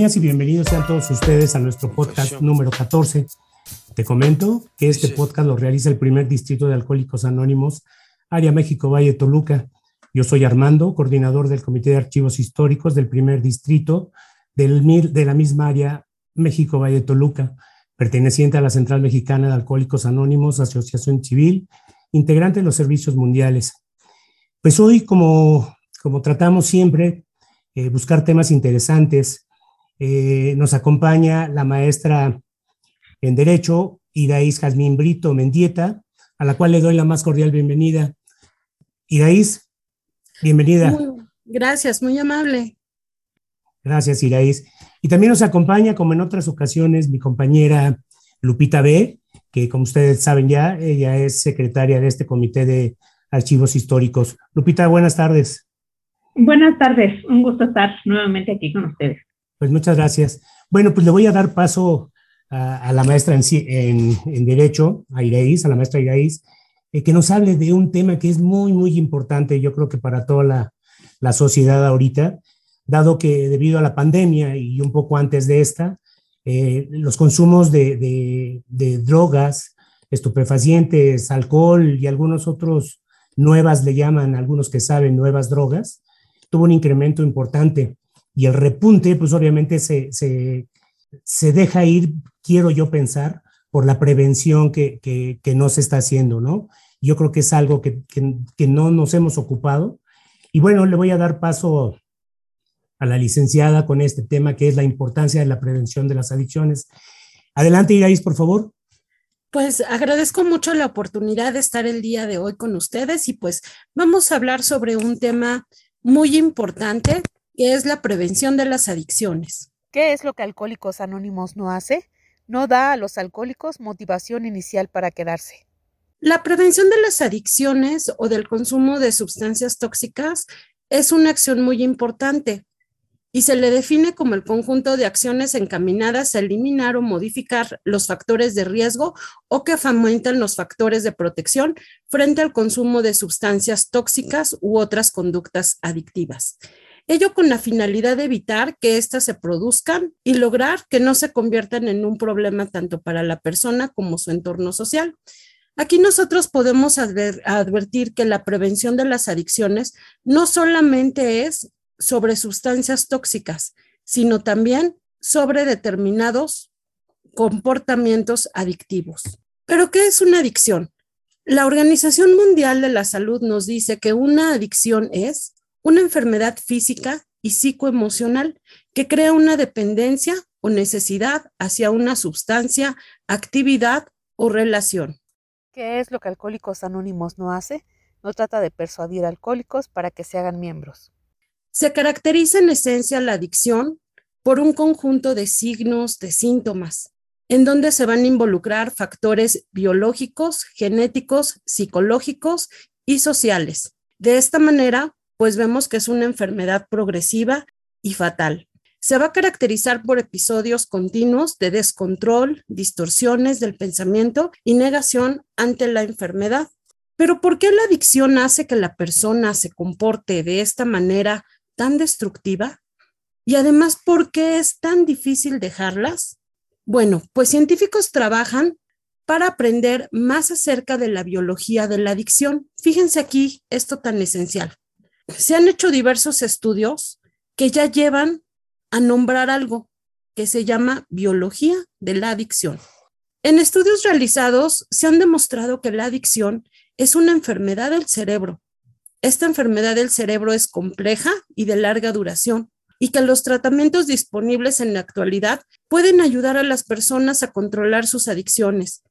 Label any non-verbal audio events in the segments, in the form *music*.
bienvenidas y bienvenidos sean todos ustedes a nuestro podcast número 14. Te comento que este podcast lo realiza el primer distrito de Alcohólicos Anónimos, Área México Valle Toluca. Yo soy Armando, coordinador del Comité de Archivos Históricos del primer distrito del de la misma área México Valle Toluca, perteneciente a la Central Mexicana de Alcohólicos Anónimos, Asociación Civil, integrante de los servicios mundiales. Pues hoy, como, como tratamos siempre, eh, buscar temas interesantes, eh, nos acompaña la maestra en Derecho, Iraís Jazmín Brito Mendieta, a la cual le doy la más cordial bienvenida. Iraís, bienvenida. gracias, muy amable. Gracias, Iraís. Y también nos acompaña, como en otras ocasiones, mi compañera Lupita B., que como ustedes saben ya, ella es secretaria de este Comité de Archivos Históricos. Lupita, buenas tardes. Buenas tardes, un gusto estar nuevamente aquí con ustedes. Pues muchas gracias. Bueno, pues le voy a dar paso a, la maestra en, en, Derecho, a Iraís, a la maestra Iraís, eh, que nos hable de un tema que es muy, muy importante, yo creo que para toda la, la sociedad ahorita, dado que debido a la pandemia y un poco antes de esta, eh, los consumos de, drogas, estupefacientes, alcohol y algunos otros nuevas, le llaman algunos que saben nuevas drogas, tuvo un incremento importante. Y el repunte, pues obviamente se, se, deja ir, quiero yo pensar, por la prevención que, que, no se está haciendo, ¿no? Yo creo que es algo que, que, no nos hemos ocupado. Y bueno, le voy a dar paso a la licenciada con este tema que es la importancia de la prevención de las adicciones. Adelante, Irais, por favor. Pues agradezco mucho la oportunidad de estar el día de hoy con ustedes y pues vamos a hablar sobre un tema muy importante que es la prevención de las adicciones. ¿Qué es lo que Alcohólicos Anónimos no hace? No da a los alcohólicos motivación inicial para quedarse. La prevención de las adicciones o del consumo de sustancias tóxicas es una acción muy importante y se le define como el conjunto de acciones encaminadas a eliminar o modificar los factores de riesgo o que fomentan los factores de protección frente al consumo de sustancias tóxicas u otras conductas adictivas. Ello con la finalidad de evitar que éstas se produzcan y lograr que no se conviertan en un problema tanto para la persona como su entorno social. Aquí nosotros podemos advertir que la prevención de las adicciones no solamente es sobre sustancias tóxicas, sino también sobre determinados comportamientos adictivos. ¿Pero qué es una adicción? La Organización Mundial de la Salud nos dice que una adicción es una enfermedad física y psicoemocional que crea una dependencia o necesidad hacia una sustancia, actividad o relación. ¿Qué es lo que Alcohólicos Anónimos no hace? No trata de persuadir a alcohólicos para que se hagan miembros. Se caracteriza en esencia la adicción por un conjunto de signos, de síntomas, en donde se van a involucrar factores biológicos, genéticos, psicológicos y sociales. De esta manera, pues vemos que es una enfermedad progresiva y fatal. Se va a caracterizar por episodios continuos de descontrol, distorsiones del pensamiento y negación ante la enfermedad. Pero ¿por qué la adicción hace que la persona se comporte de esta manera tan destructiva? Y además, ¿por qué es tan difícil dejarlas? Bueno, pues científicos trabajan para aprender más acerca de la biología de la adicción. Fíjense aquí esto tan esencial. Se han hecho diversos estudios que ya llevan a nombrar algo que se llama biología de la adicción. En estudios realizados se han demostrado que la adicción es una enfermedad del cerebro esta enfermedad del cerebro es compleja y de larga duración y que los tratamientos disponibles en la actualidad pueden ayudar a las personas a controlar sus adicciones,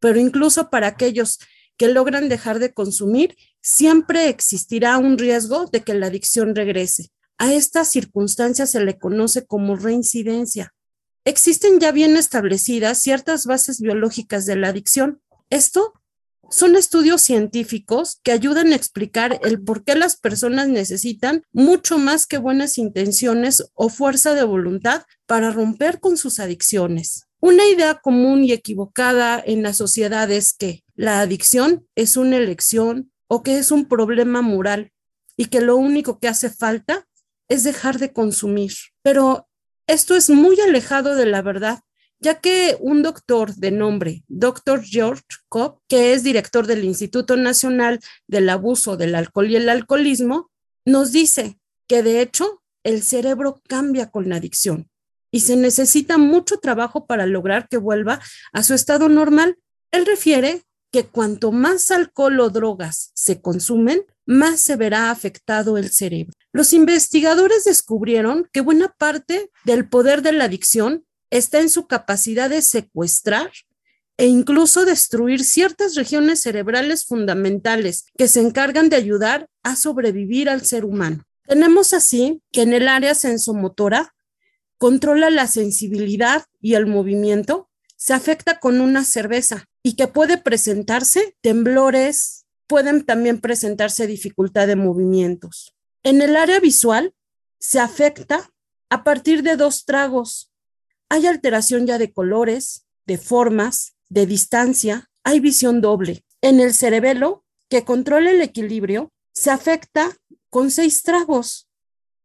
pero incluso para aquellos que logran dejar de consumir, siempre existirá un riesgo de que la adicción regrese. A esta circunstancia se le conoce como reincidencia. Existen ya bien establecidas ciertas bases biológicas de la adicción. Esto son estudios científicos que ayudan a explicar el por qué las personas necesitan mucho más que buenas intenciones o fuerza de voluntad para romper con sus adicciones. Una idea común y equivocada en la sociedad es que la adicción es una elección o que es un problema moral y que lo único que hace falta es dejar de consumir. Pero esto es muy alejado de la verdad, ya que un doctor de nombre Dr. George Cobb, que es director del Instituto Nacional del Abuso del Alcohol y el Alcoholismo, nos dice que de hecho el cerebro cambia con la adicción y se necesita mucho trabajo para lograr que vuelva a su estado normal. Él refiere que cuanto más alcohol o drogas se consumen, más se verá afectado el cerebro. Los investigadores descubrieron que buena parte del poder de la adicción está en su capacidad de secuestrar e incluso destruir ciertas regiones cerebrales fundamentales que se encargan de ayudar a sobrevivir al ser humano. Tenemos así que en el área sensomotora controla la sensibilidad y el movimiento, se afecta con una cerveza y que puede presentarse temblores, pueden también presentarse dificultad de movimientos. En el área visual se afecta a partir de dos tragos. Hay alteración ya de colores, de formas, de distancia, hay visión doble. En el cerebelo, que controla el equilibrio, se afecta con seis tragos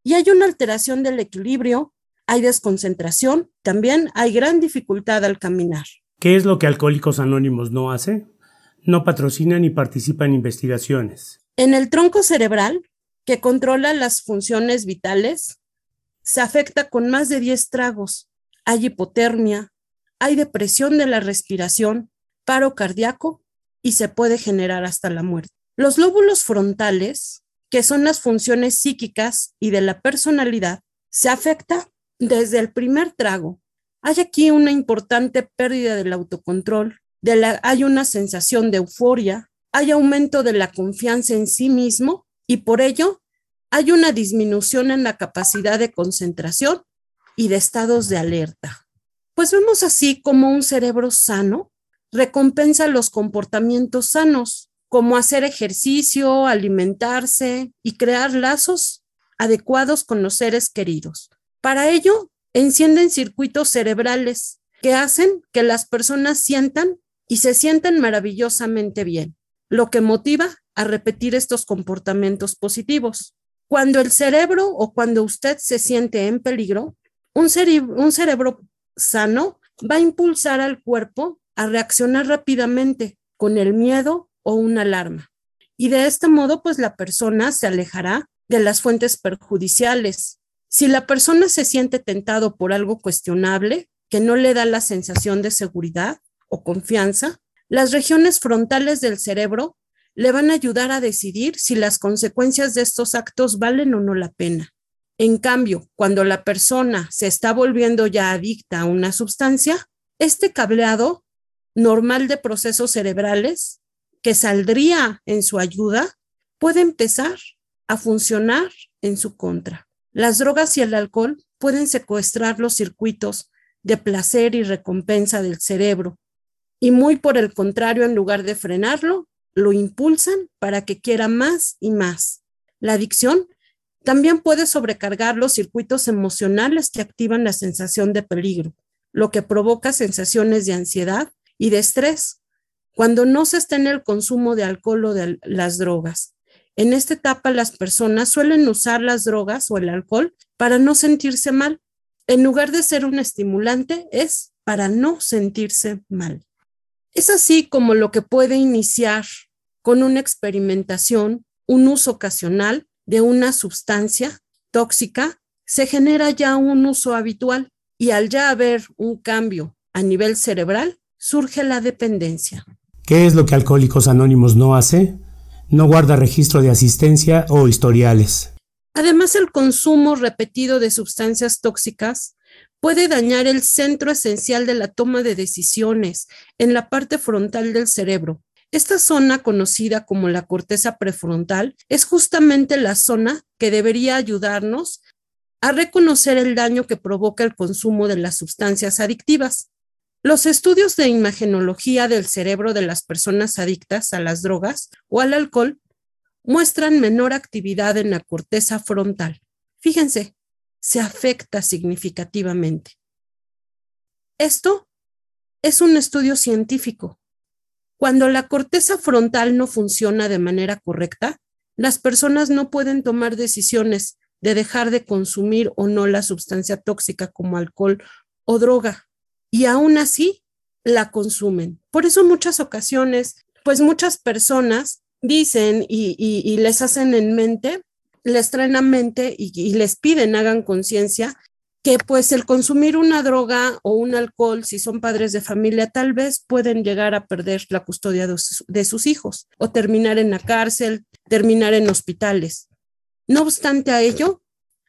y hay una alteración del equilibrio, hay desconcentración, también hay gran dificultad al caminar. ¿Qué es lo que Alcohólicos Anónimos no hace? No patrocina ni participa en investigaciones. En el tronco cerebral, que controla las funciones vitales, se afecta con más de 10 tragos. Hay hipotermia, hay depresión de la respiración, paro cardíaco y se puede generar hasta la muerte. Los lóbulos frontales, que son las funciones psíquicas y de la personalidad, se afecta desde el primer trago. Hay aquí una importante pérdida del autocontrol, hay una sensación de euforia, hay aumento de la confianza en sí mismo y por ello hay una disminución en la capacidad de concentración y de estados de alerta. Pues vemos así como un cerebro sano recompensa los comportamientos sanos, como hacer ejercicio, alimentarse y crear lazos adecuados con los seres queridos. Para ello, encienden circuitos cerebrales que hacen que las personas sientan y se sienten maravillosamente bien, lo que motiva a repetir estos comportamientos positivos. Cuando el cerebro o cuando usted se siente en peligro, un, un cerebro sano va a impulsar al cuerpo a reaccionar rápidamente con el miedo o una alarma. Y de este modo, pues la persona se alejará de las fuentes perjudiciales. Si la persona se siente tentado por algo cuestionable, que no le da la sensación de seguridad o confianza, las regiones frontales del cerebro le van a ayudar a decidir si las consecuencias de estos actos valen o no la pena. En cambio, cuando la persona se está volviendo ya adicta a una sustancia, este cableado normal de procesos cerebrales que saldría en su ayuda puede empezar a funcionar en su contra. Las drogas y el alcohol pueden secuestrar los circuitos de placer y recompensa del cerebro y muy por el contrario, en lugar de frenarlo, lo impulsan para que quiera más y más. La adicción también puede sobrecargar los circuitos emocionales que activan la sensación de peligro, lo que provoca sensaciones de ansiedad y de estrés cuando no se está en el consumo de alcohol o de las drogas. En esta etapa las personas suelen usar las drogas o el alcohol para no sentirse mal. En lugar de ser un estimulante, es para no sentirse mal. Es así como lo que puede iniciar con una experimentación, un uso ocasional de una sustancia tóxica, se genera ya un uso habitual y al ya haber un cambio a nivel cerebral, surge la dependencia. ¿Qué es lo que Alcohólicos Anónimos no hace? No guarda registro de asistencia o historiales. Además, el consumo repetido de sustancias tóxicas puede dañar el centro esencial de la toma de decisiones en la parte frontal del cerebro. Esta zona, conocida como la corteza prefrontal, es justamente la zona que debería ayudarnos a reconocer el daño que provoca el consumo de las sustancias adictivas. Los estudios de imagenología del cerebro de las personas adictas a las drogas o al alcohol muestran menor actividad en la corteza frontal. Fíjense, se afecta significativamente. Esto es un estudio científico. Cuando la corteza frontal no funciona de manera correcta, las personas no pueden tomar decisiones de dejar de consumir o no la sustancia tóxica como alcohol o droga. Y aún así la consumen. Por eso muchas ocasiones, pues muchas personas dicen y, les hacen en mente, les traen a mente y, les piden, hagan conciencia que pues el consumir una droga o un alcohol, si son padres de familia, tal vez pueden llegar a perder la custodia de sus, hijos o terminar en la cárcel, terminar en hospitales. No obstante a ello,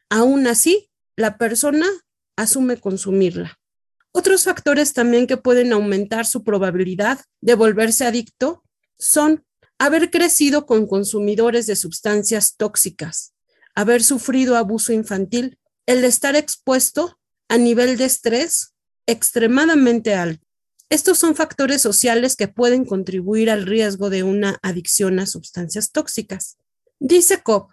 aún así, la persona asume consumirla. Otros factores también que pueden aumentar su probabilidad de volverse adicto son haber crecido con consumidores de sustancias tóxicas, haber sufrido abuso infantil el estar expuesto a nivel de estrés extremadamente alto. Estos son factores sociales que pueden contribuir al riesgo de una adicción a sustancias tóxicas. Dice Cobb,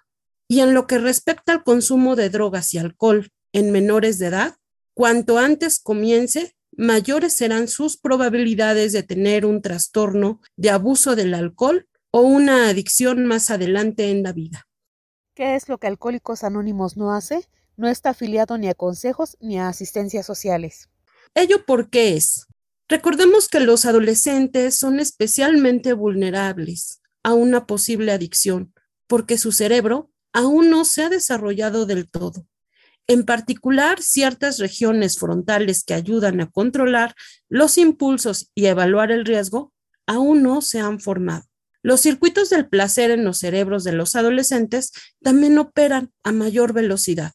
y en lo que respecta al consumo de drogas y alcohol en menores de edad, cuanto antes comience, mayores serán sus probabilidades de tener un trastorno de abuso del alcohol o una adicción más adelante en la vida. ¿Qué es lo que Alcohólicos Anónimos no hace? no está afiliado ni a consejos ni a asistencias sociales. ¿Ello por qué es? Recordemos que los adolescentes son especialmente vulnerables a una posible adicción porque su cerebro aún no se ha desarrollado del todo. En particular, ciertas regiones frontales que ayudan a controlar los impulsos y evaluar el riesgo aún no se han formado. Los circuitos del placer en los cerebros de los adolescentes también operan a mayor velocidad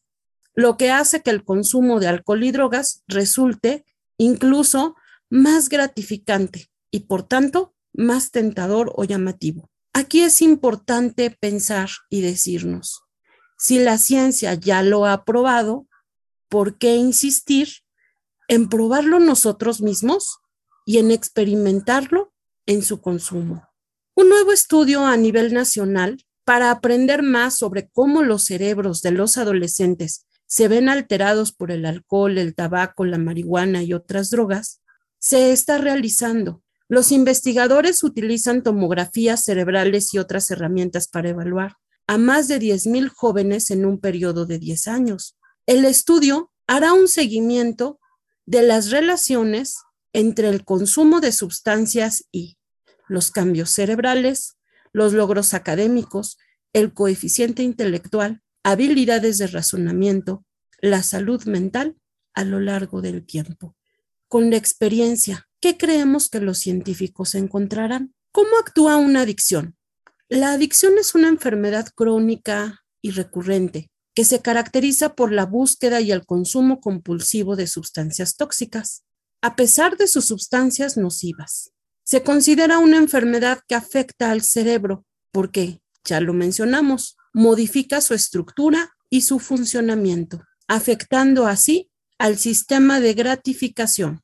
lo que hace que el consumo de alcohol y drogas resulte incluso más gratificante y por tanto más tentador o llamativo. Aquí es importante pensar y decirnos, si la ciencia ya lo ha probado, ¿por qué insistir en probarlo nosotros mismos y en experimentarlo en su consumo? Un nuevo estudio a nivel nacional para aprender más sobre cómo los cerebros de los adolescentes se ven alterados por el alcohol, el tabaco, la marihuana y otras drogas, se está realizando. Los investigadores utilizan tomografías cerebrales y otras herramientas para evaluar a más de 10.000 jóvenes en un periodo de 10 años. El estudio hará un seguimiento de las relaciones entre el consumo de sustancias y los cambios cerebrales, los logros académicos, el coeficiente intelectual, habilidades de razonamiento, la salud mental a lo largo del tiempo. Con la experiencia, ¿qué creemos que los científicos encontrarán? ¿Cómo actúa una adicción? La adicción es una enfermedad crónica y recurrente que se caracteriza por la búsqueda y el consumo compulsivo de sustancias tóxicas, a pesar de sus sustancias nocivas. Se considera una enfermedad que afecta al cerebro porque, ya lo mencionamos, modifica su estructura y su funcionamiento, afectando así al sistema de gratificación.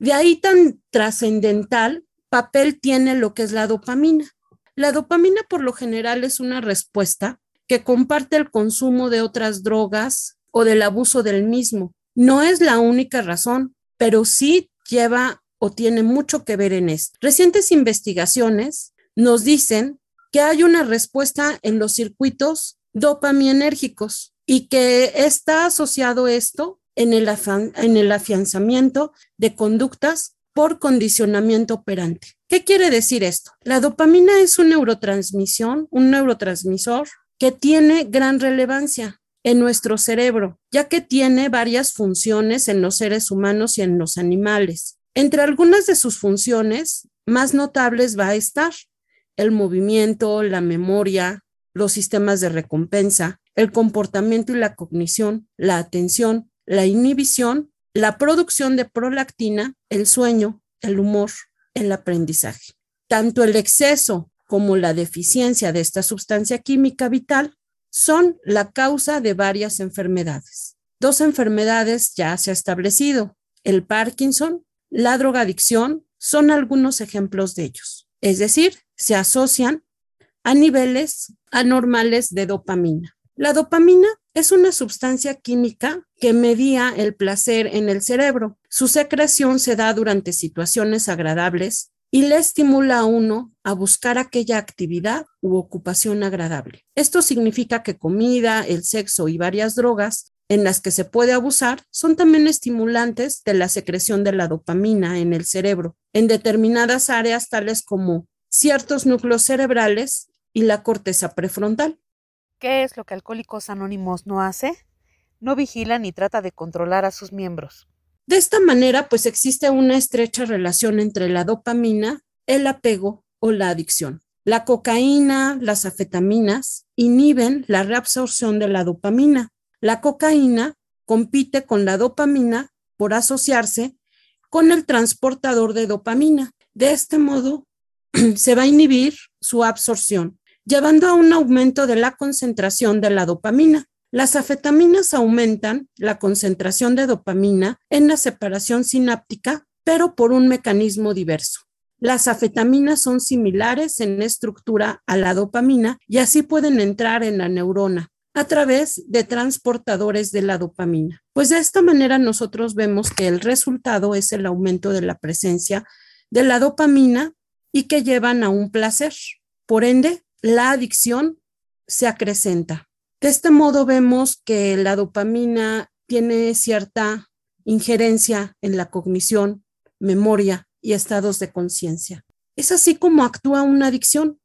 De ahí tan trascendental papel tiene lo que es la dopamina. La dopamina por lo general es una respuesta que comparte el consumo de otras drogas o del abuso del mismo. No es la única razón, pero sí lleva o tiene mucho que ver en esto. Recientes investigaciones nos dicen que hay una respuesta en los circuitos dopaminérgicos y que está asociado esto en el, en el afianzamiento de conductas por condicionamiento operante. ¿Qué quiere decir esto? La dopamina es un neurotransmisión, un neurotransmisor que tiene gran relevancia en nuestro cerebro, ya que tiene varias funciones en los seres humanos y en los animales. Entre algunas de sus funciones más notables va a estar el movimiento, la memoria, los sistemas de recompensa, el comportamiento y la cognición, la atención, la inhibición, la producción de prolactina, el sueño, el humor, el aprendizaje. Tanto el exceso como la deficiencia de esta sustancia química vital son la causa de varias enfermedades. Dos enfermedades ya se ha establecido, el Parkinson, la drogadicción, son algunos ejemplos de ellos. Es decir, se asocian a niveles anormales de dopamina. La dopamina es una sustancia química que medía el placer en el cerebro. Su secreción se da durante situaciones agradables y le estimula a uno a buscar aquella actividad u ocupación agradable. Esto significa que comida, el sexo y varias drogas en las que se puede abusar son también estimulantes de la secreción de la dopamina en el cerebro, en determinadas áreas tales como ciertos núcleos cerebrales y la corteza prefrontal. ¿Qué es lo que Alcohólicos Anónimos no hace? No vigila ni trata de controlar a sus miembros. De esta manera, pues existe una estrecha relación entre la dopamina, el apego o la adicción. La cocaína, las afetaminas inhiben la reabsorción de la dopamina. La cocaína compite con la dopamina por asociarse con el transportador de dopamina. De este modo, *clears throat* se va a inhibir su absorción, llevando a un aumento de la concentración de la dopamina. Las afetaminas aumentan la concentración de dopamina en la separación sináptica, pero por un mecanismo diverso. Las afetaminas son similares en estructura a la dopamina y así pueden entrar en la neurona a través de transportadores de la dopamina. Pues de esta manera nosotros vemos que el resultado es el aumento de la presencia de la dopamina y que llevan a un placer. Por ende, la adicción se acrecenta. De este modo vemos que la dopamina tiene cierta injerencia en la cognición, memoria y estados de conciencia. Es así como actúa una adicción.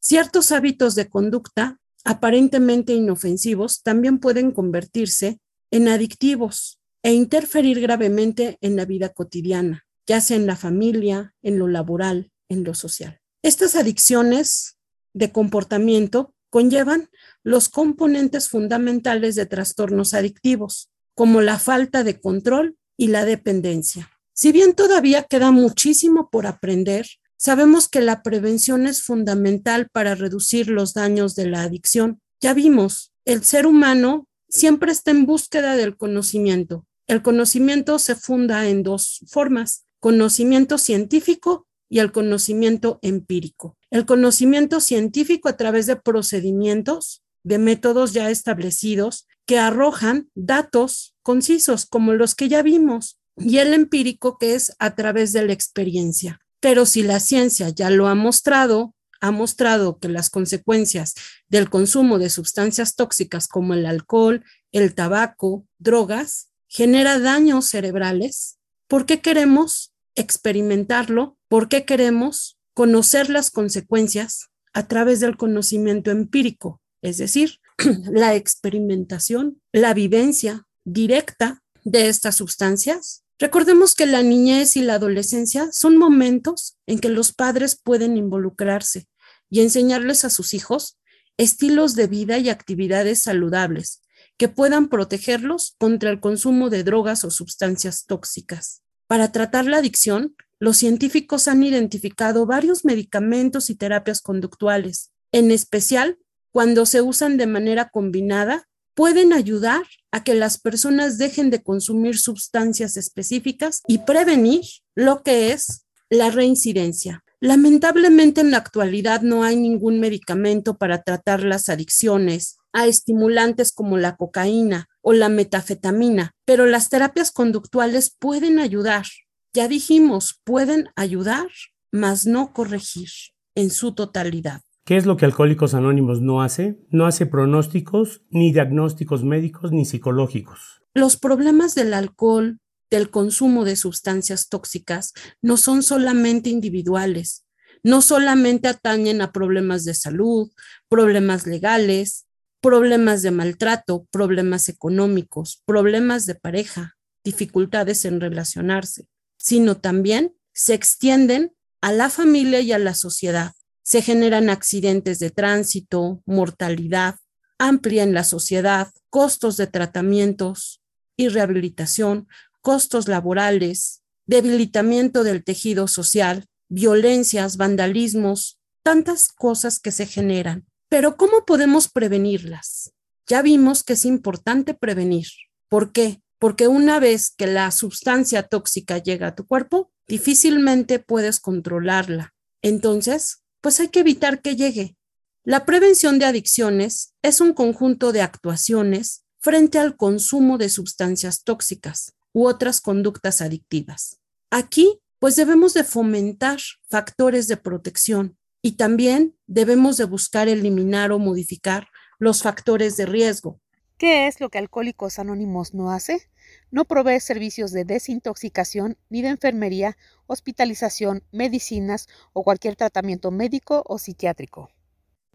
Ciertos hábitos de conducta aparentemente inofensivos también pueden convertirse en adictivos e interferir gravemente en la vida cotidiana, ya sea en la familia, en lo laboral, en lo social. Estas adicciones de comportamiento conllevan los componentes fundamentales de trastornos adictivos, como la falta de control y la dependencia. Si bien todavía queda muchísimo por aprender, sabemos que la prevención es fundamental para reducir los daños de la adicción. Ya vimos, el ser humano siempre está en búsqueda del conocimiento. El conocimiento se funda en dos formas, conocimiento científico y el conocimiento empírico. El conocimiento científico a través de procedimientos, de métodos ya establecidos que arrojan datos concisos como los que ya vimos y el empírico que es a través de la experiencia. Pero si la ciencia ya lo ha mostrado, ha mostrado que las consecuencias del consumo de sustancias tóxicas como el alcohol, el tabaco, drogas, genera daños cerebrales, ¿por qué queremos experimentarlo? ¿Por qué queremos conocer las consecuencias a través del conocimiento empírico? Es decir, *clears throat* la experimentación, la vivencia directa de estas sustancias. Recordemos que la niñez y la adolescencia son momentos en que los padres pueden involucrarse y enseñarles a sus hijos estilos de vida y actividades saludables que puedan protegerlos contra el consumo de drogas o sustancias tóxicas. Para tratar la adicción, los científicos han identificado varios medicamentos y terapias conductuales, en especial cuando se usan de manera combinada, pueden ayudar a que las personas dejen de consumir sustancias específicas y prevenir lo que es la reincidencia. Lamentablemente en la actualidad no hay ningún medicamento para tratar las adicciones a estimulantes como la cocaína o la metafetamina, pero las terapias conductuales pueden ayudar ya dijimos, pueden ayudar, mas no corregir en su totalidad. ¿Qué es lo que Alcohólicos Anónimos no hace? No hace pronósticos, ni diagnósticos médicos, ni psicológicos. Los problemas del alcohol, del consumo de sustancias tóxicas, no son solamente individuales, no solamente atañen a problemas de salud, problemas legales, problemas de maltrato, problemas económicos, problemas de pareja, dificultades en relacionarse sino también se extienden a la familia y a la sociedad. Se generan accidentes de tránsito, mortalidad amplia en la sociedad, costos de tratamientos y rehabilitación, costos laborales, debilitamiento del tejido social, violencias, vandalismos, tantas cosas que se generan. Pero ¿cómo podemos prevenirlas? Ya vimos que es importante prevenir. ¿Por qué? Porque una vez que la sustancia tóxica llega a tu cuerpo, difícilmente puedes controlarla. Entonces, pues hay que evitar que llegue. La prevención de adicciones es un conjunto de actuaciones frente al consumo de sustancias tóxicas u otras conductas adictivas. Aquí pues debemos de fomentar factores de protección y también debemos de buscar eliminar o modificar los factores de riesgo. ¿Qué es lo que Alcohólicos Anónimos no hace? No provee servicios de desintoxicación ni de enfermería, hospitalización, medicinas o cualquier tratamiento médico o psiquiátrico.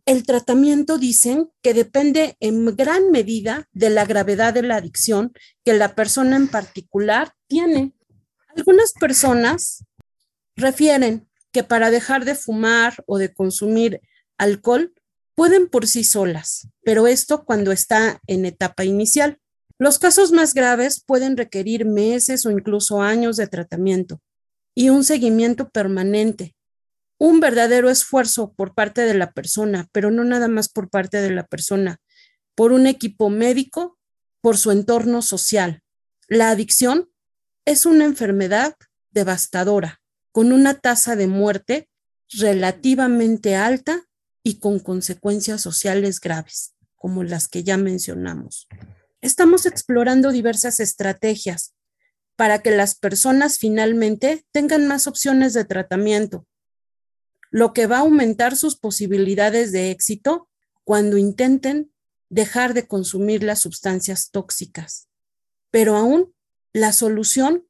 El tratamiento dicen que depende en gran medida de la gravedad de la adicción que la persona en particular tiene. Algunas personas refieren que para dejar de fumar o de consumir alcohol pueden por sí solas, pero esto cuando está en etapa inicial. Los casos más graves pueden requerir meses o incluso años de tratamiento y un seguimiento permanente. Un verdadero esfuerzo por parte de la persona, pero no nada más por parte de la persona, por un equipo médico, por su entorno social. La adicción es una enfermedad devastadora, con una tasa de muerte relativamente alta y con consecuencias sociales graves, como las que ya mencionamos. Estamos explorando diversas estrategias para que las personas finalmente tengan más opciones de tratamiento, lo que va a aumentar sus posibilidades de éxito cuando intenten dejar de consumir las sustancias tóxicas. Pero aún la solución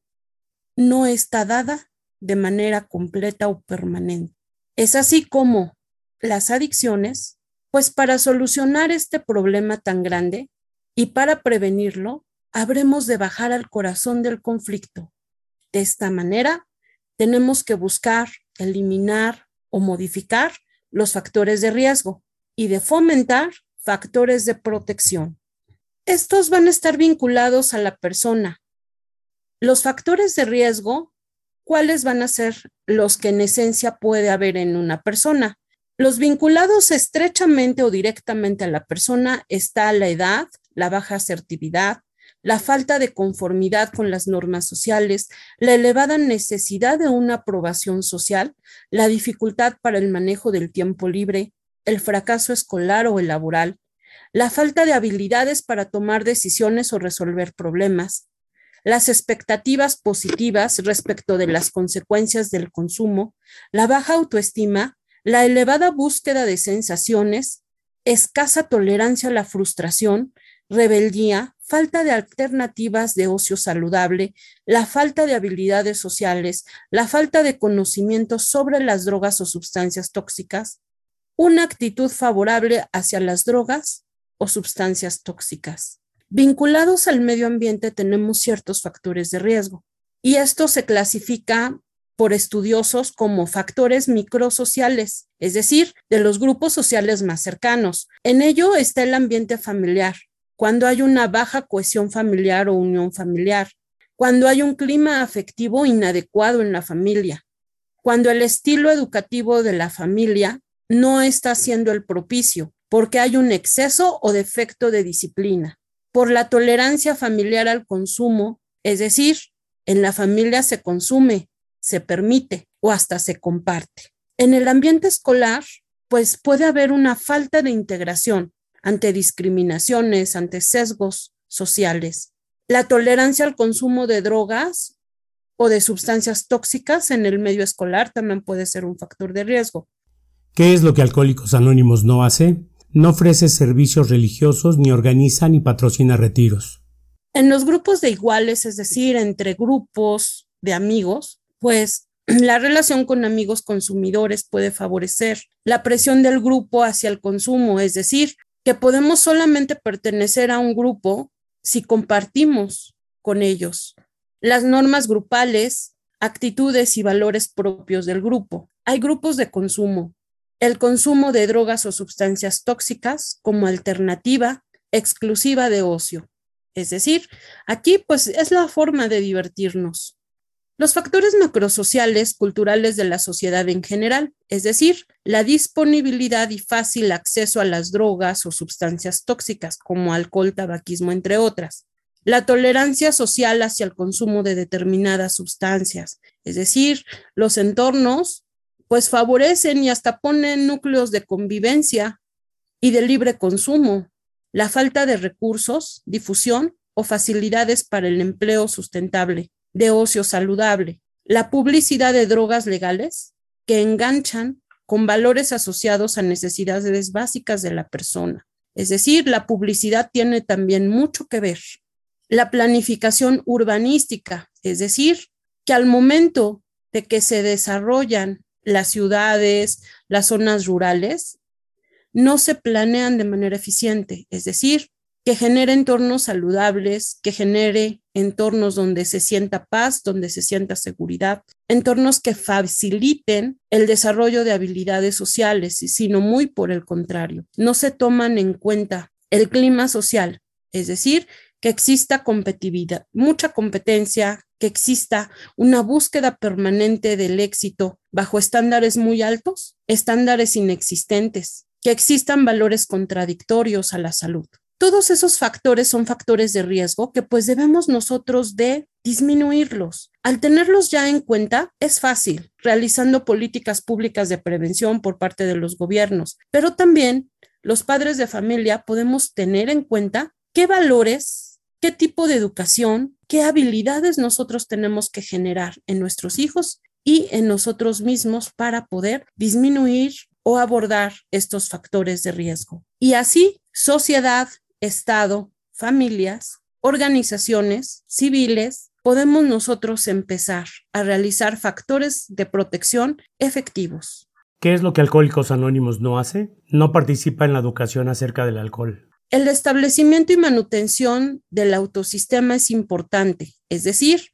no está dada de manera completa o permanente. Es así como las adicciones, pues para solucionar este problema tan grande y para prevenirlo, habremos de bajar al corazón del conflicto. De esta manera, tenemos que buscar, eliminar o modificar los factores de riesgo y de fomentar factores de protección. Estos van a estar vinculados a la persona. Los factores de riesgo, ¿cuáles van a ser los que en esencia puede haber en una persona? Los vinculados estrechamente o directamente a la persona está la edad, la baja asertividad, la falta de conformidad con las normas sociales, la elevada necesidad de una aprobación social, la dificultad para el manejo del tiempo libre, el fracaso escolar o el laboral, la falta de habilidades para tomar decisiones o resolver problemas, las expectativas positivas respecto de las consecuencias del consumo, la baja autoestima, la elevada búsqueda de sensaciones, escasa tolerancia a la frustración, rebeldía, falta de alternativas de ocio saludable, la falta de habilidades sociales, la falta de conocimiento sobre las drogas o sustancias tóxicas, una actitud favorable hacia las drogas o sustancias tóxicas. Vinculados al medio ambiente tenemos ciertos factores de riesgo y esto se clasifica por estudiosos como factores microsociales, es decir, de los grupos sociales más cercanos. En ello está el ambiente familiar, cuando hay una baja cohesión familiar o unión familiar, cuando hay un clima afectivo inadecuado en la familia, cuando el estilo educativo de la familia no está siendo el propicio, porque hay un exceso o defecto de disciplina, por la tolerancia familiar al consumo, es decir, en la familia se consume, se permite o hasta se comparte. En el ambiente escolar, pues puede haber una falta de integración ante discriminaciones, ante sesgos sociales. La tolerancia al consumo de drogas o de sustancias tóxicas en el medio escolar también puede ser un factor de riesgo. ¿Qué es lo que Alcohólicos Anónimos no hace? No ofrece servicios religiosos ni organiza ni patrocina retiros. En los grupos de iguales, es decir, entre grupos de amigos, pues *clears throat* la relación con amigos consumidores puede favorecer la presión del grupo hacia el consumo, es decir, que podemos solamente pertenecer a un grupo si compartimos con ellos las normas grupales, actitudes y valores propios del grupo. Hay grupos de consumo. El consumo de drogas o sustancias tóxicas como alternativa exclusiva de ocio. Es decir, aquí pues es la forma de divertirnos. Los factores macrosociales culturales de la sociedad en general, es decir, la disponibilidad y fácil acceso a las drogas o sustancias tóxicas como alcohol, tabaquismo, entre otras. La tolerancia social hacia el consumo de determinadas sustancias, es decir, los entornos pues favorecen y hasta ponen núcleos de convivencia y de libre consumo. La falta de recursos, difusión o facilidades para el empleo sustentable de ocio saludable, la publicidad de drogas legales que enganchan con valores asociados a necesidades básicas de la persona. Es decir, la publicidad tiene también mucho que ver. La planificación urbanística, es decir, que al momento de que se desarrollan las ciudades, las zonas rurales, no se planean de manera eficiente, es decir, que genere entornos saludables, que genere entornos donde se sienta paz, donde se sienta seguridad, entornos que faciliten el desarrollo de habilidades sociales, sino muy por el contrario, no se toman en cuenta el clima social, es decir, que exista competitividad, mucha competencia, que exista una búsqueda permanente del éxito bajo estándares muy altos, estándares inexistentes, que existan valores contradictorios a la salud. Todos esos factores son factores de riesgo que pues debemos nosotros de disminuirlos. Al tenerlos ya en cuenta, es fácil realizando políticas públicas de prevención por parte de los gobiernos, pero también los padres de familia podemos tener en cuenta qué valores, qué tipo de educación, qué habilidades nosotros tenemos que generar en nuestros hijos y en nosotros mismos para poder disminuir o abordar estos factores de riesgo. Y así, sociedad, Estado, familias, organizaciones civiles, podemos nosotros empezar a realizar factores de protección efectivos. ¿Qué es lo que Alcohólicos Anónimos no hace? No participa en la educación acerca del alcohol. El establecimiento y manutención del autosistema es importante, es decir,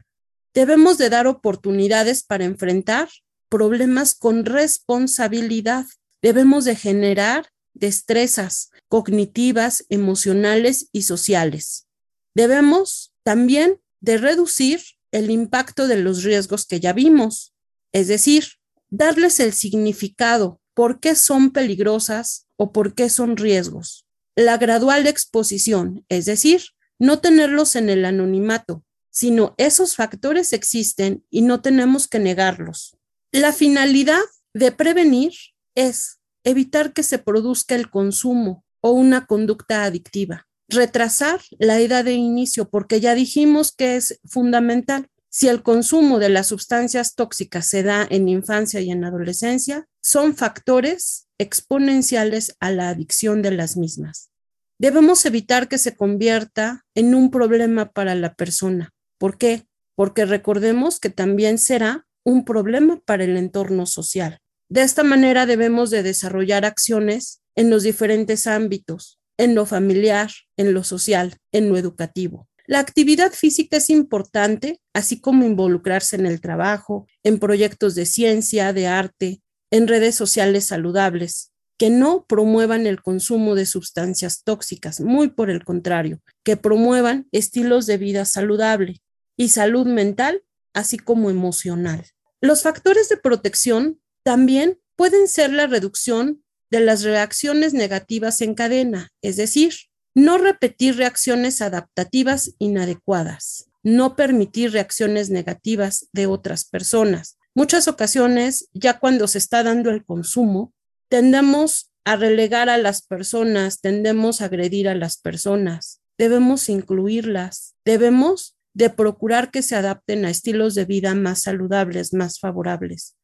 debemos de dar oportunidades para enfrentar problemas con responsabilidad. Debemos de generar destrezas cognitivas, emocionales y sociales. Debemos también de reducir el impacto de los riesgos que ya vimos, es decir, darles el significado, por qué son peligrosas o por qué son riesgos. La gradual exposición, es decir, no tenerlos en el anonimato, sino esos factores existen y no tenemos que negarlos. La finalidad de prevenir es evitar que se produzca el consumo o una conducta adictiva. Retrasar la edad de inicio, porque ya dijimos que es fundamental. Si el consumo de las sustancias tóxicas se da en infancia y en adolescencia, son factores exponenciales a la adicción de las mismas. Debemos evitar que se convierta en un problema para la persona. ¿Por qué? Porque recordemos que también será un problema para el entorno social. De esta manera debemos de desarrollar acciones en los diferentes ámbitos, en lo familiar, en lo social, en lo educativo. La actividad física es importante, así como involucrarse en el trabajo, en proyectos de ciencia, de arte, en redes sociales saludables, que no promuevan el consumo de sustancias tóxicas, muy por el contrario, que promuevan estilos de vida saludable y salud mental, así como emocional. Los factores de protección también pueden ser la reducción de las reacciones negativas en cadena, es decir, no repetir reacciones adaptativas inadecuadas, no permitir reacciones negativas de otras personas. Muchas ocasiones, ya cuando se está dando el consumo, tendemos a relegar a las personas, tendemos a agredir a las personas. Debemos incluirlas, debemos de procurar que se adapten a estilos de vida más saludables, más favorables.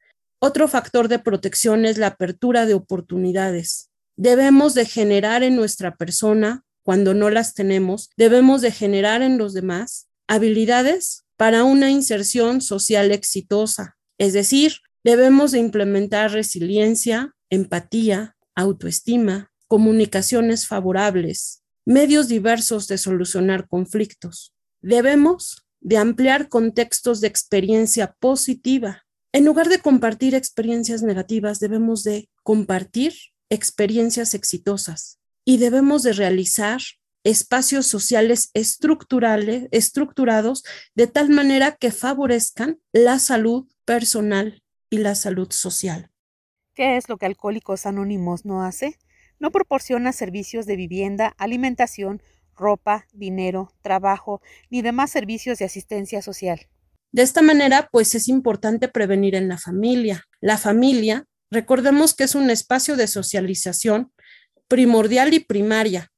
Otro factor de protección es la apertura de oportunidades. Debemos de generar en nuestra persona, cuando no las tenemos, debemos de generar en los demás habilidades para una inserción social exitosa. Es decir, debemos de implementar resiliencia, empatía, autoestima, comunicaciones favorables, medios diversos de solucionar conflictos. Debemos de ampliar contextos de experiencia positiva en lugar de compartir experiencias negativas, debemos de compartir experiencias exitosas y debemos de realizar espacios sociales estructurales, estructurados de tal manera que favorezcan la salud personal y la salud social. ¿Qué es lo que Alcohólicos Anónimos no hace? No proporciona servicios de vivienda, alimentación, ropa, dinero, trabajo, ni demás servicios de asistencia social. De esta manera, pues es importante prevenir en la familia. La familia, recordemos que es un espacio de socialización primordial y primaria.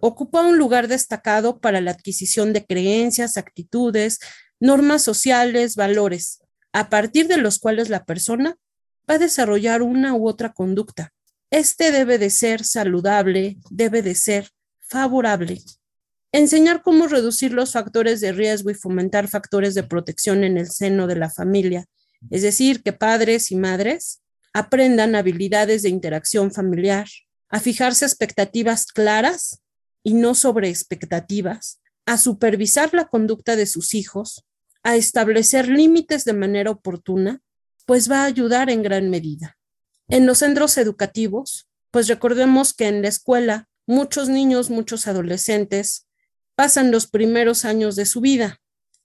Ocupa un lugar destacado para la adquisición de creencias, actitudes, normas sociales, valores, a partir de los cuales la persona va a desarrollar una u otra conducta. Este debe de ser saludable, debe de ser favorable. Enseñar cómo reducir los factores de riesgo y fomentar factores de protección en el seno de la familia, es decir, que padres y madres aprendan habilidades de interacción familiar, a fijarse expectativas claras y no sobre expectativas, a supervisar la conducta de sus hijos, a establecer límites de manera oportuna, pues va a ayudar en gran medida. En los centros educativos, pues recordemos que en la escuela muchos niños, muchos adolescentes pasan los primeros años de su vida.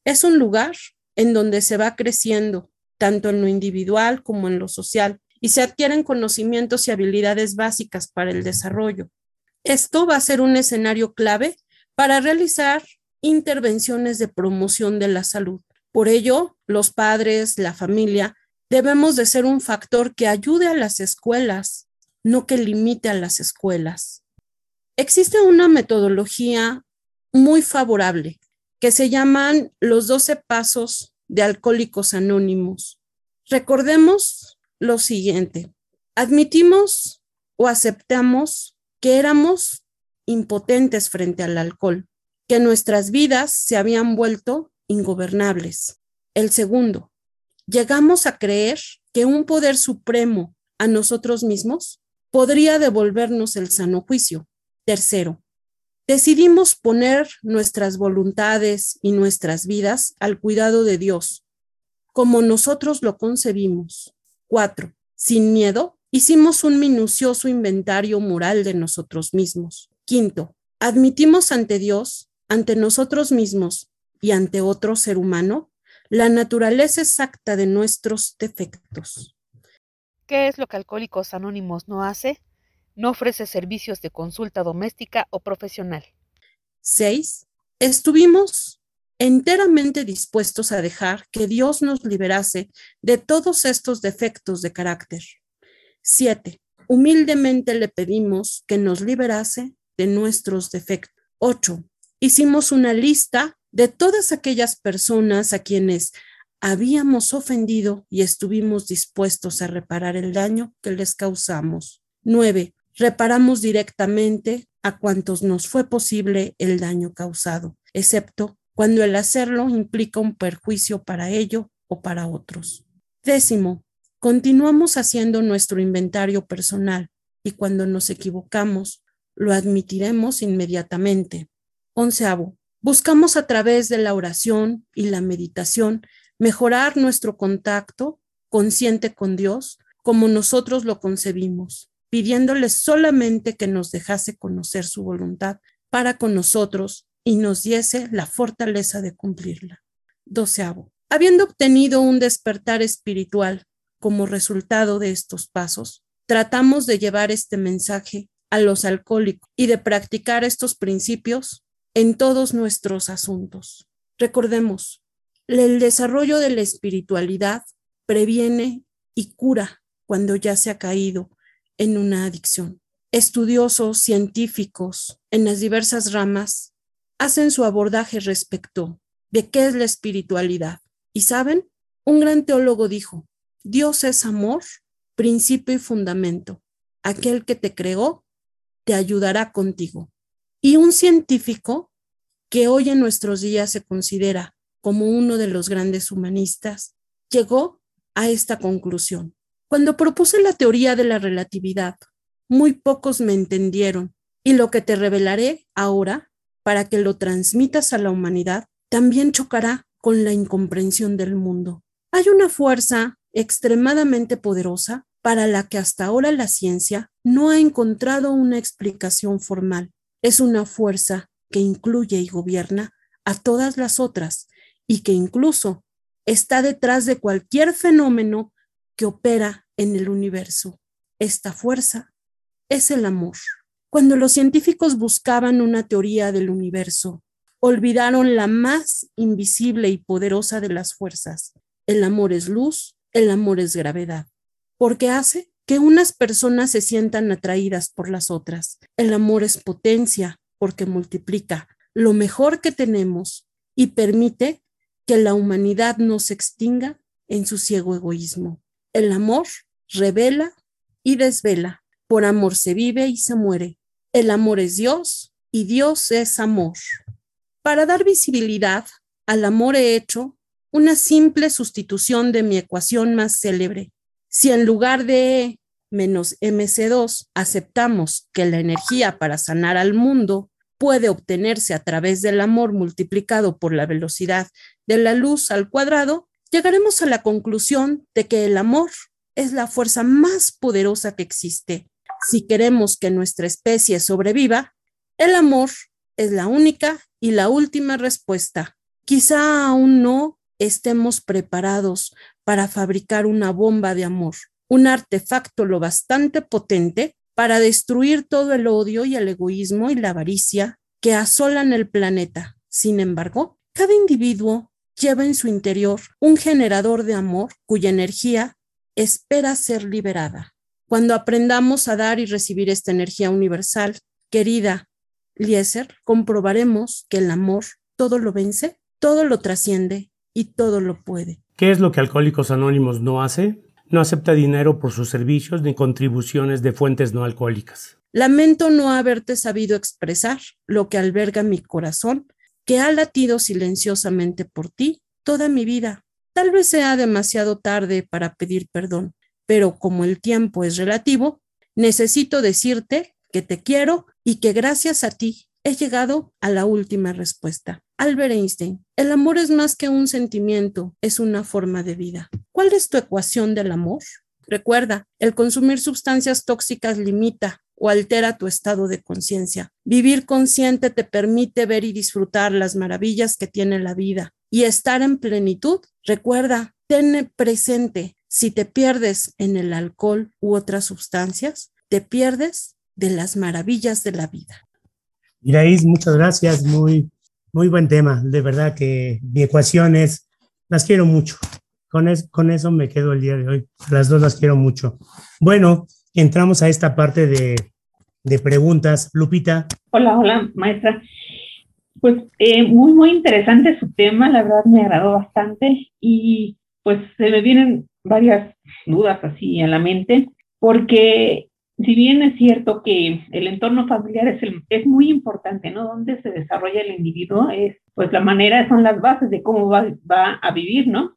Es un lugar en donde se va creciendo, tanto en lo individual como en lo social, y se adquieren conocimientos y habilidades básicas para el desarrollo. Esto va a ser un escenario clave para realizar intervenciones de promoción de la salud. Por ello, los padres, la familia, debemos de ser un factor que ayude a las escuelas, no que limite a las escuelas. Existe una metodología muy favorable que se llaman los 12 pasos de alcohólicos anónimos. Recordemos lo siguiente. Admitimos o aceptamos que éramos impotentes frente al alcohol, que nuestras vidas se habían vuelto ingobernables. El segundo, llegamos a creer que un poder supremo a nosotros mismos podría devolvernos el sano juicio. Tercero, decidimos poner nuestras voluntades y nuestras vidas al cuidado de Dios, como nosotros lo concebimos, Cuatro, sin miedo, hicimos un minucioso inventario moral de nosotros mismos. Quinto, admitimos ante Dios, ante nosotros mismos y ante otro ser humano la naturaleza exacta de nuestros defectos. ¿Qué es lo que Alcohólicos Anónimos no hace? No ofrece servicios de consulta doméstica o profesional. Seis, estuvimos enteramente dispuestos a dejar que Dios nos liberase de todos estos defectos de carácter. Siete, humildemente le pedimos que nos liberase de nuestros defectos. Ocho, hicimos una lista de todas aquellas personas a quienes habíamos ofendido y estuvimos dispuestos a reparar el daño que les causamos. Nueve, reparamos directamente a cuantos nos fue posible el daño causado, excepto cuando el hacerlo implica un perjuicio para ello o para otros. Décimo, continuamos haciendo nuestro inventario personal y cuando nos equivocamos, lo admitiremos inmediatamente. Onceavo, buscamos a través de la oración y la meditación mejorar nuestro contacto consciente con Dios como nosotros lo concebimos, pidiéndole solamente que nos dejase conocer su voluntad para con nosotros y nos diese la fortaleza de cumplirla. Doceavo. Habiendo obtenido un despertar espiritual como resultado de estos pasos, tratamos de llevar este mensaje a los alcohólicos y de practicar estos principios en todos nuestros asuntos. Recordemos, el desarrollo de la espiritualidad previene y cura cuando ya se ha caído en una adicción. Estudiosos científicos en las diversas ramas hacen su abordaje respecto de qué es la espiritualidad. Y saben, un gran teólogo dijo, Dios es amor, principio y fundamento. Aquel que te creó te ayudará contigo. Y un científico que hoy en nuestros días se considera como uno de los grandes humanistas, llegó a esta conclusión. Cuando propuse la teoría de la relatividad, muy pocos me entendieron y lo que te revelaré ahora para que lo transmitas a la humanidad, también chocará con la incomprensión del mundo. Hay una fuerza extremadamente poderosa para la que hasta ahora la ciencia no ha encontrado una explicación formal. Es una fuerza que incluye y gobierna a todas las otras y que incluso está detrás de cualquier fenómeno que opera en el universo. Esta fuerza es el amor. Cuando los científicos buscaban una teoría del universo, olvidaron la más invisible y poderosa de las fuerzas. El amor es luz, el amor es gravedad, porque hace que unas personas se sientan atraídas por las otras. El amor es potencia, porque multiplica lo mejor que tenemos y permite que la humanidad no se extinga en su ciego egoísmo. El amor revela y desvela. Por amor se vive y se muere. El amor es Dios y Dios es amor. Para dar visibilidad al amor he hecho una simple sustitución de mi ecuación más célebre. Si en lugar de E menos MC2 aceptamos que la energía para sanar al mundo puede obtenerse a través del amor multiplicado por la velocidad de la luz al cuadrado, llegaremos a la conclusión de que el amor es la fuerza más poderosa que existe. Si queremos que nuestra especie sobreviva, el amor es la única y la última respuesta. Quizá aún no estemos preparados para fabricar una bomba de amor, un artefacto lo bastante potente para destruir todo el odio y el egoísmo y la avaricia que asolan el planeta. Sin embargo, cada individuo lleva en su interior un generador de amor cuya energía espera ser liberada. Cuando aprendamos a dar y recibir esta energía universal, querida Lieser, comprobaremos que el amor todo lo vence, todo lo trasciende y todo lo puede. ¿Qué es lo que Alcohólicos Anónimos no hace? No acepta dinero por sus servicios ni contribuciones de fuentes no alcohólicas. Lamento no haberte sabido expresar lo que alberga mi corazón, que ha latido silenciosamente por ti toda mi vida. Tal vez sea demasiado tarde para pedir perdón, pero como el tiempo es relativo, necesito decirte que te quiero y que gracias a ti he llegado a la última respuesta. Albert Einstein, el amor es más que un sentimiento, es una forma de vida. ¿Cuál es tu ecuación del amor? Recuerda, el consumir sustancias tóxicas limita o altera tu estado de conciencia. Vivir consciente te permite ver y disfrutar las maravillas que tiene la vida y estar en plenitud. Recuerda, ten presente, si te pierdes en el alcohol u otras sustancias, te pierdes de las maravillas de la vida. Iraís, muchas gracias, muy, muy buen tema. De verdad que mi ecuación es, las quiero mucho. Con, con eso me quedo el día de hoy. Las dos las quiero mucho. Bueno, entramos a esta parte de, de preguntas. Lupita. Hola, hola, maestra. Pues eh, muy, muy interesante su tema, la verdad me agradó bastante y pues se me vienen varias dudas así a la mente, porque si bien es cierto que el entorno familiar es, el, es muy importante, ¿no? Donde se desarrolla el individuo, es pues la manera, son las bases de cómo va, va a vivir, ¿no?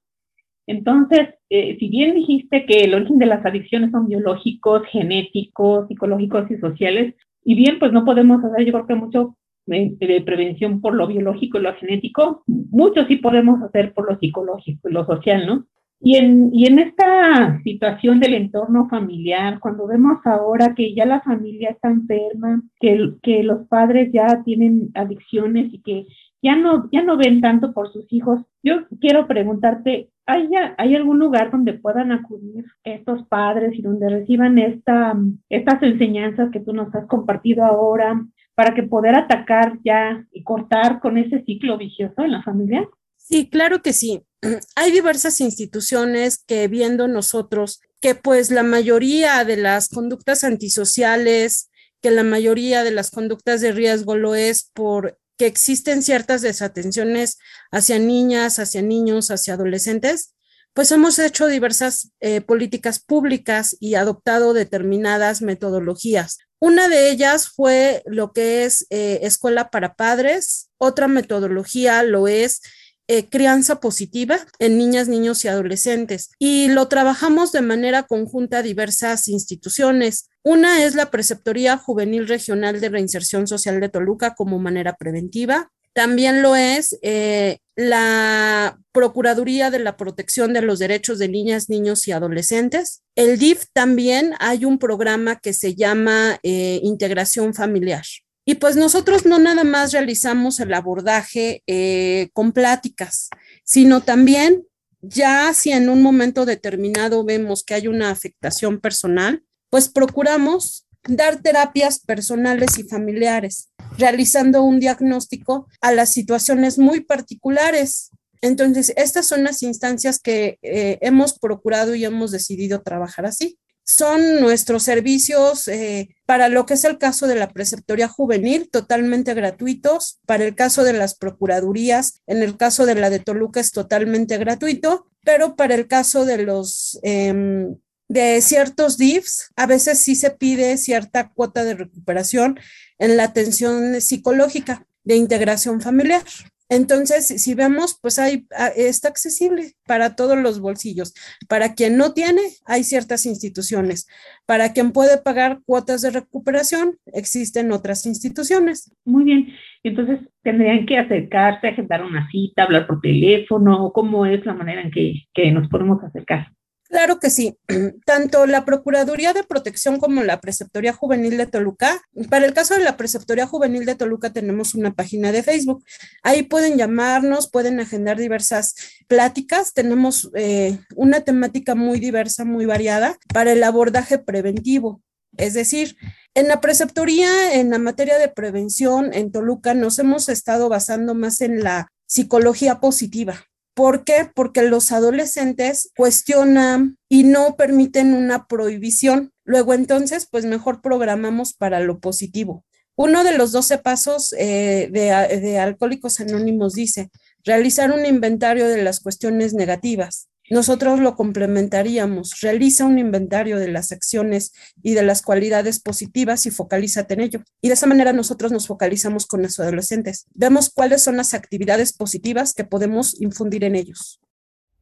Entonces, eh, si bien dijiste que el origen de las adicciones son biológicos, genéticos, psicológicos y sociales, y bien, pues no podemos hacer, yo creo que mucho de, de prevención por lo biológico y lo genético, mucho sí podemos hacer por lo psicológico y lo social, ¿no? Y en, y en esta situación del entorno familiar, cuando vemos ahora que ya la familia está enferma, que, que los padres ya tienen adicciones y que ya no, ya no ven tanto por sus hijos, yo quiero preguntarte, ¿hay, ¿hay algún lugar donde puedan acudir estos padres y donde reciban esta, estas enseñanzas que tú nos has compartido ahora para que poder atacar ya y cortar con ese ciclo vicioso en la familia? Sí, claro que sí. *clears throat* Hay diversas instituciones que viendo nosotros que pues la mayoría de las conductas antisociales, que la mayoría de las conductas de riesgo lo es por que existen ciertas desatenciones hacia niñas, hacia niños, hacia adolescentes, pues hemos hecho diversas eh, políticas públicas y adoptado determinadas metodologías. Una de ellas fue lo que es eh, escuela para padres, otra metodología lo es eh, crianza positiva en niñas, niños y adolescentes. Y lo trabajamos de manera conjunta a diversas instituciones. Una es la Preceptoría Juvenil Regional de Reinserción Social de Toluca como manera preventiva. También lo es eh, la Procuraduría de la Protección de los Derechos de Niñas, Niños y Adolescentes. El DIF también hay un programa que se llama eh, Integración Familiar. Y pues nosotros no nada más realizamos el abordaje eh, con pláticas, sino también ya si en un momento determinado vemos que hay una afectación personal, pues procuramos dar terapias personales y familiares, realizando un diagnóstico a las situaciones muy particulares. Entonces, estas son las instancias que eh, hemos procurado y hemos decidido trabajar así son nuestros servicios eh, para lo que es el caso de la preceptoría juvenil, totalmente gratuitos. Para el caso de las procuradurías, en el caso de la de Toluca es totalmente gratuito. pero para el caso de los em, de ciertos DIFs, a veces sí se pide cierta cuota de recuperación en la atención psicológica de integración familiar. Entonces, si vemos, pues hay, ah, está accesible para todos los bolsillos. Para quien no tiene, hay ciertas instituciones. Para quien puede pagar cuotas de recuperación, existen otras instituciones. Muy bien. Entonces, tendrían que acercarse, agendar una cita, hablar por teléfono, ¿cómo es la manera en que, que nos podemos acercar? Claro que sí. *clears throat* Tanto la Procuraduría de Protección como la Preceptoría Juvenil de Toluca. Para el caso de la Preceptoría Juvenil de Toluca tenemos una página de Facebook. Ahí pueden llamarnos, pueden agendar diversas pláticas. Tenemos eh, una temática muy diversa, muy variada para el abordaje preventivo. Es decir, en la preceptoría, en la materia de prevención en Toluca, nos hemos estado basando más en la psicología positiva, ¿Por qué? Porque los adolescentes cuestionan y no permiten una prohibición. Luego entonces, pues mejor programamos para lo positivo. Uno de los 12 pasos eh, de, de Alcohólicos Anónimos dice, realizar un inventario de las cuestiones negativas, nosotros lo complementaríamos. Realiza un inventario de las acciones y de las cualidades positivas y focalízate en ello. Y de esa manera nosotros nos focalizamos con los adolescentes. Vemos cuáles son las actividades positivas que podemos infundir en ellos.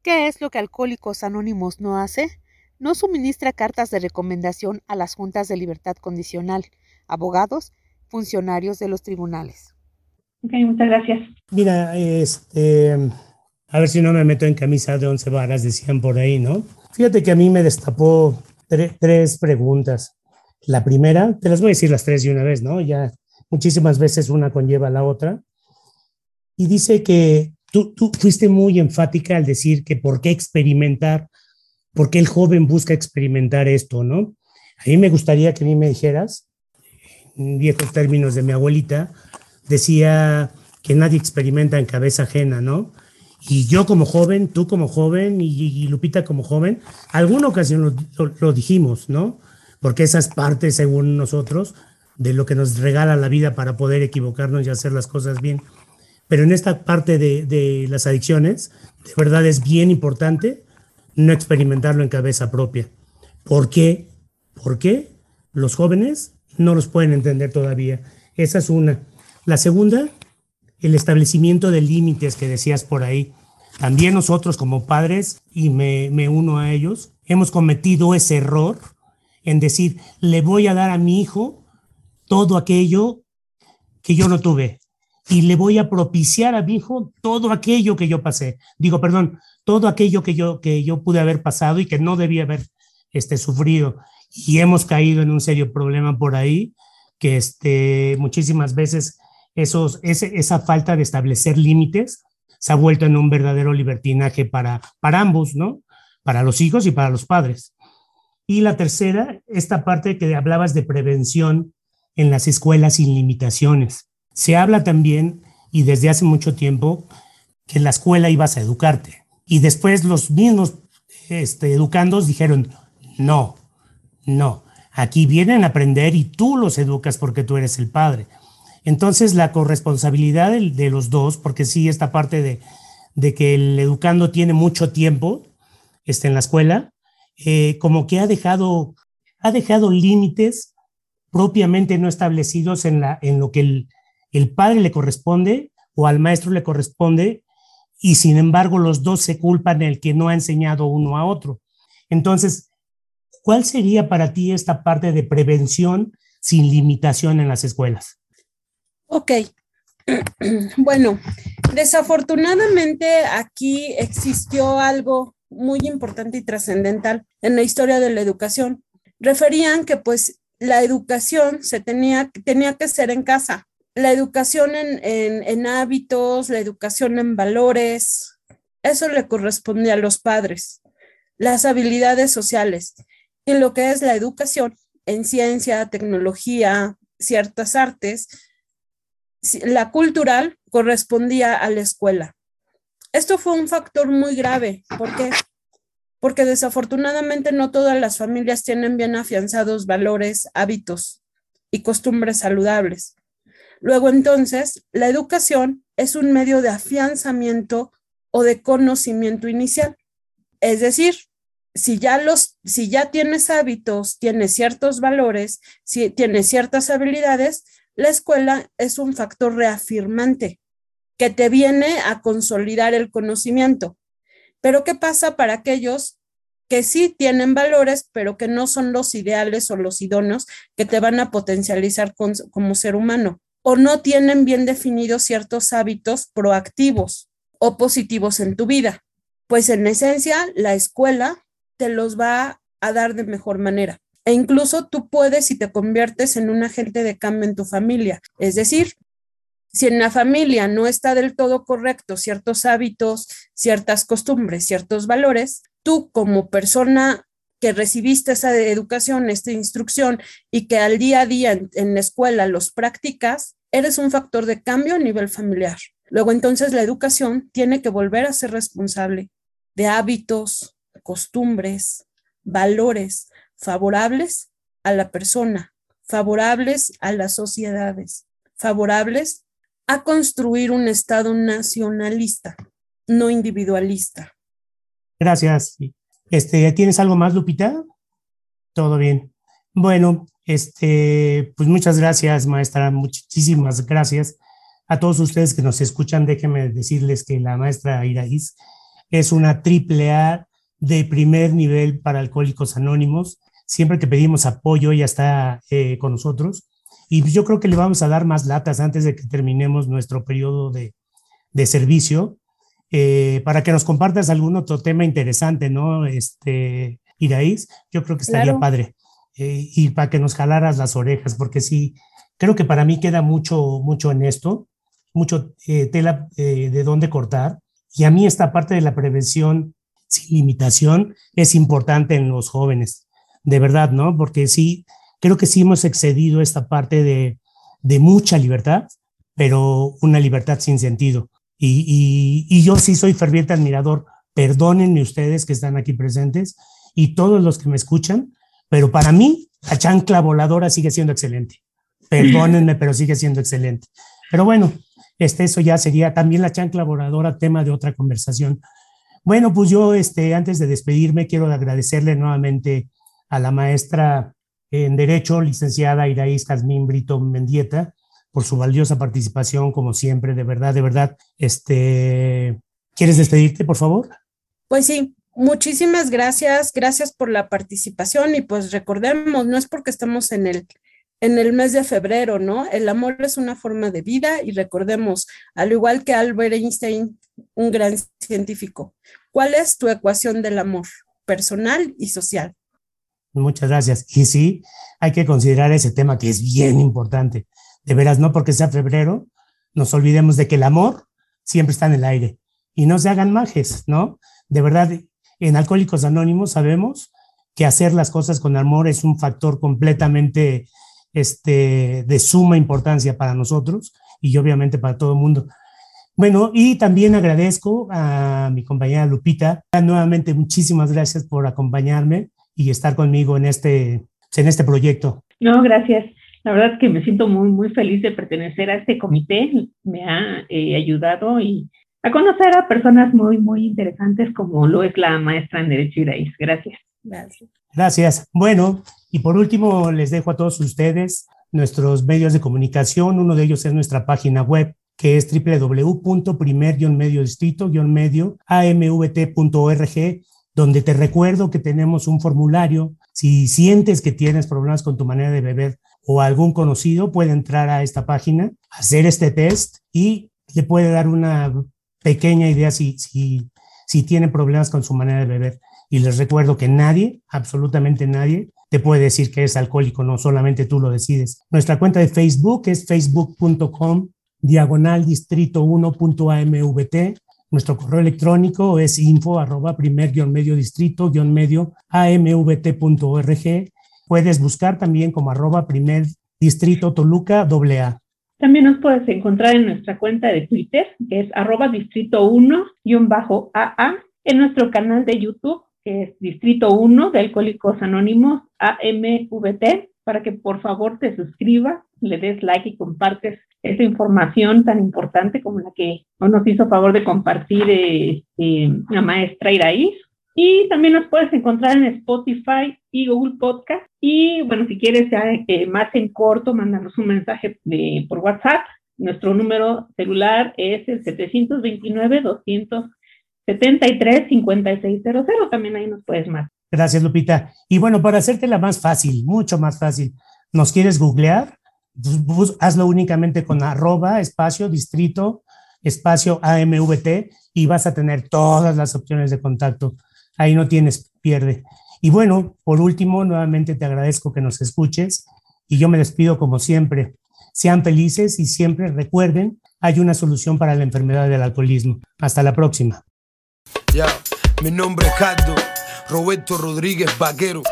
¿Qué es lo que Alcohólicos Anónimos no hace? No suministra cartas de recomendación a las juntas de libertad condicional, abogados, funcionarios de los tribunales. Ok, muchas gracias. Mira, este a ver si no me meto en camisa de once varas, decían por ahí, ¿no? Fíjate que a mí me destapó tres preguntas. La primera, te las voy a decir las tres de una vez, ¿no? Ya muchísimas veces una conlleva a la otra. Y dice que tú, tú fuiste muy enfática al decir que por qué experimentar, por qué el joven busca experimentar esto, ¿no? A mí me gustaría que a mí me dijeras, en viejos términos de mi abuelita, decía que nadie experimenta en cabeza ajena, ¿no? Y yo como joven, tú como joven y, Lupita como joven, alguna ocasión lo, dijimos, ¿no? Porque esa es parte, según nosotros, de lo que nos regala la vida para poder equivocarnos y hacer las cosas bien. Pero en esta parte de, de las adicciones, de verdad es bien importante no experimentarlo en cabeza propia. ¿Por qué? ¿Por qué? Los jóvenes no los pueden entender todavía. Esa es una. La segunda el establecimiento de límites que decías por ahí. También nosotros como padres, y me, me uno a ellos, hemos cometido ese error en decir, le voy a dar a mi hijo todo aquello que yo no tuve y le voy a propiciar a mi hijo todo aquello que yo pasé. Digo, perdón, todo aquello que yo, que yo pude haber pasado y que no debía haber este, sufrido. Y hemos caído en un serio problema por ahí, que este, muchísimas veces esos, esa falta de establecer límites se ha vuelto en un verdadero libertinaje para, para ambos, ¿no? Para los hijos y para los padres. Y la tercera, esta parte que hablabas de prevención en las escuelas sin limitaciones. Se habla también, y desde hace mucho tiempo, que en la escuela ibas a educarte. Y después los mismos este, educandos dijeron, no, no, aquí vienen a aprender y tú los educas porque tú eres el padre. Entonces, la corresponsabilidad de, los dos, porque sí, esta parte de, que el educando tiene mucho tiempo este, en la escuela, eh, como que ha dejado, ha dejado límites propiamente no establecidos en, la, en lo que el, el padre le corresponde o al maestro le corresponde, y sin embargo los dos se culpan el que no ha enseñado uno a otro. Entonces, ¿cuál sería para ti esta parte de prevención sin limitación en las escuelas? Ok. *clears throat* Bueno, desafortunadamente aquí existió algo muy importante y trascendental en la historia de la educación. Referían que pues la educación se tenía, tenía que ser en casa. La educación en, en hábitos, la educación en valores, eso le corresponde a los padres. Las habilidades sociales y lo que es la educación en ciencia, tecnología, ciertas artes, la cultural correspondía a la escuela. Esto fue un factor muy grave. ¿Por qué? Porque desafortunadamente no todas las familias tienen bien afianzados valores, hábitos y costumbres saludables. Luego entonces, la educación es un medio de afianzamiento o de conocimiento inicial. Es decir, si ya los, si ya tienes hábitos, tienes ciertos valores, si tienes ciertas habilidades, la escuela es un factor reafirmante que te viene a consolidar el conocimiento. Pero ¿qué pasa para aquellos que sí tienen valores, pero que no son los ideales o los idóneos que te van a potencializar como ser humano? O no tienen bien definidos ciertos hábitos proactivos o positivos en tu vida. Pues en esencia, la escuela te los va a dar de mejor manera. E incluso tú puedes y te conviertes en un agente de cambio en tu familia. Es decir, si en la familia no está del todo correcto ciertos hábitos, ciertas costumbres, ciertos valores, tú como persona que recibiste esa educación, esta instrucción y que al día a día en, la escuela los practicas, eres un factor de cambio a nivel familiar. Luego entonces la educación tiene que volver a ser responsable de hábitos, costumbres, valores favorables a la persona, favorables a las sociedades, favorables a construir un Estado nacionalista, no individualista. Gracias. Este, ¿Tienes algo más, Lupita? Todo bien. Bueno, este, pues muchas gracias, maestra. Muchísimas gracias a todos ustedes que nos escuchan. Déjenme decirles que la maestra Iraís es una triple A de primer nivel para Alcohólicos Anónimos. Siempre que pedimos apoyo, ella está eh, con nosotros. Y yo creo que le vamos a dar más latas antes de que terminemos nuestro periodo de, de servicio, eh, para que nos compartas algún otro tema interesante, ¿no? Este, Iraís, yo creo que estaría padre. Eh, y para que nos jalaras las orejas, porque sí, creo que para mí queda mucho, mucho en esto, mucho eh, tela de dónde cortar. Y a mí esta parte de la prevención sin limitación es importante en los jóvenes, de verdad, ¿no? Porque sí, creo que sí hemos excedido esta parte de, de mucha libertad, pero una libertad sin sentido. Y, y, yo sí soy ferviente admirador, perdónenme ustedes que están aquí presentes y todos los que me escuchan, pero para mí la chancla voladora sigue siendo excelente. Perdónenme, pero sigue siendo excelente. Pero bueno, este, eso ya sería también la chancla voladora, tema de otra conversación. Bueno, pues yo, este, antes de despedirme, quiero agradecerle nuevamente a la maestra en Derecho, licenciada Iraís Casmín Brito Mendieta, por su valiosa participación, como siempre, de verdad, de verdad. Este, ¿Quieres despedirte, por favor? Pues sí, muchísimas gracias, gracias por la participación y pues recordemos, no es porque estamos en el, en el mes de febrero, ¿no? El amor es una forma de vida y recordemos, al igual que Albert Einstein, un gran científico, ¿cuál es tu ecuación del amor personal y social? Muchas gracias. Y sí, hay que considerar ese tema que es bien importante. De veras, no porque sea febrero, nos olvidemos de que el amor siempre está en el aire y no se hagan majes, ¿no? De verdad, en Alcohólicos Anónimos sabemos que hacer las cosas con amor es un factor completamente este, de suma importancia para nosotros y obviamente para todo el mundo. Bueno, y también agradezco a mi compañera Lupita. Nuevamente, muchísimas gracias por acompañarme y estar conmigo en este, en este proyecto. No, gracias. La verdad es que me siento muy, muy feliz de pertenecer a este comité. Me ha eh, ayudado y a conocer a personas muy, muy interesantes como lo es la maestra en Derecho Iraís. Gracias. Gracias. Bueno, y por último, les dejo a todos ustedes nuestros medios de comunicación. Uno de ellos es nuestra página web, que es www.primer-medio-distrito-medio-amvt.org donde te recuerdo que tenemos un formulario. Si sientes que tienes problemas con tu manera de beber o algún conocido, puede entrar a esta página, hacer este test y le puede dar una pequeña idea si, si, si tiene problemas con su manera de beber. Y les recuerdo que nadie, absolutamente nadie, te puede decir que es alcohólico, no solamente tú lo decides. Nuestra cuenta de Facebook es facebook.com diagonal distrito 1.amvt nuestro correo electrónico es info arroba primer guion medio distrito guion medio amvt.org. Puedes buscar también como arroba primer distrito Toluca AA. También nos puedes encontrar en nuestra cuenta de Twitter, que es arroba distrito 1 bajo AA, en nuestro canal de YouTube, que es Distrito 1 de Alcohólicos Anónimos AMVT, para que por favor te suscribas, le des like y compartes esa información tan importante como la que nos hizo favor de compartir eh, eh, la maestra Iraís. Y también nos puedes encontrar en Spotify y Google Podcast. Y bueno, si quieres ya eh, más en corto, mándanos un mensaje de, por WhatsApp. Nuestro número celular es el 729-273-5600. También ahí nos puedes más. Gracias, Lupita. Y bueno, para hacértela más fácil, mucho más fácil, ¿nos quieres googlear? hazlo únicamente con arroba, espacio, distrito, espacio AMVT y vas a tener todas las opciones de contacto. Ahí no tienes pierde. Y bueno, por último, nuevamente te agradezco que nos escuches y yo me despido como siempre. Sean felices y siempre recuerden, hay una solución para la enfermedad del alcoholismo. Hasta la próxima. Ya, mi nombre es Cardo, Roberto Rodríguez Vaquero.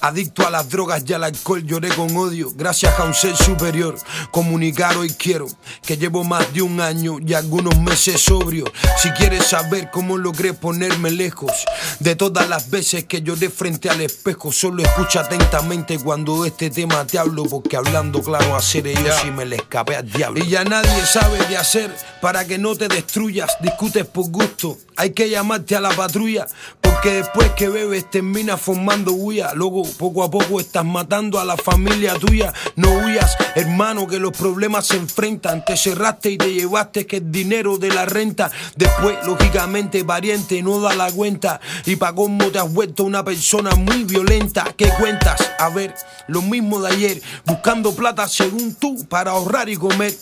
Adicto a las drogas y al alcohol, lloré con odio. Gracias a un ser superior, comunicar hoy quiero que llevo más de un año y algunos meses sobrio. Si quieres saber cómo logré ponerme lejos de todas las veces que lloré frente al espejo, solo escucha atentamente cuando este tema te hablo, porque hablando claro hacer yo si me le escapé al diablo. Y ya nadie sabe de hacer para que no te destruyas. Discutes por gusto, hay que llamarte a la patrulla, porque después que bebes termina formando huya. Luego poco a poco estás matando a la familia tuya. No huyas, hermano, que los problemas se enfrentan. Te cerraste y te llevaste que el dinero de la renta. Después, lógicamente, pariente no da la cuenta. Y pa' cómo te has vuelto una persona muy violenta. ¿Qué cuentas? A ver, lo mismo de ayer. Buscando plata según tú para ahorrar y comer.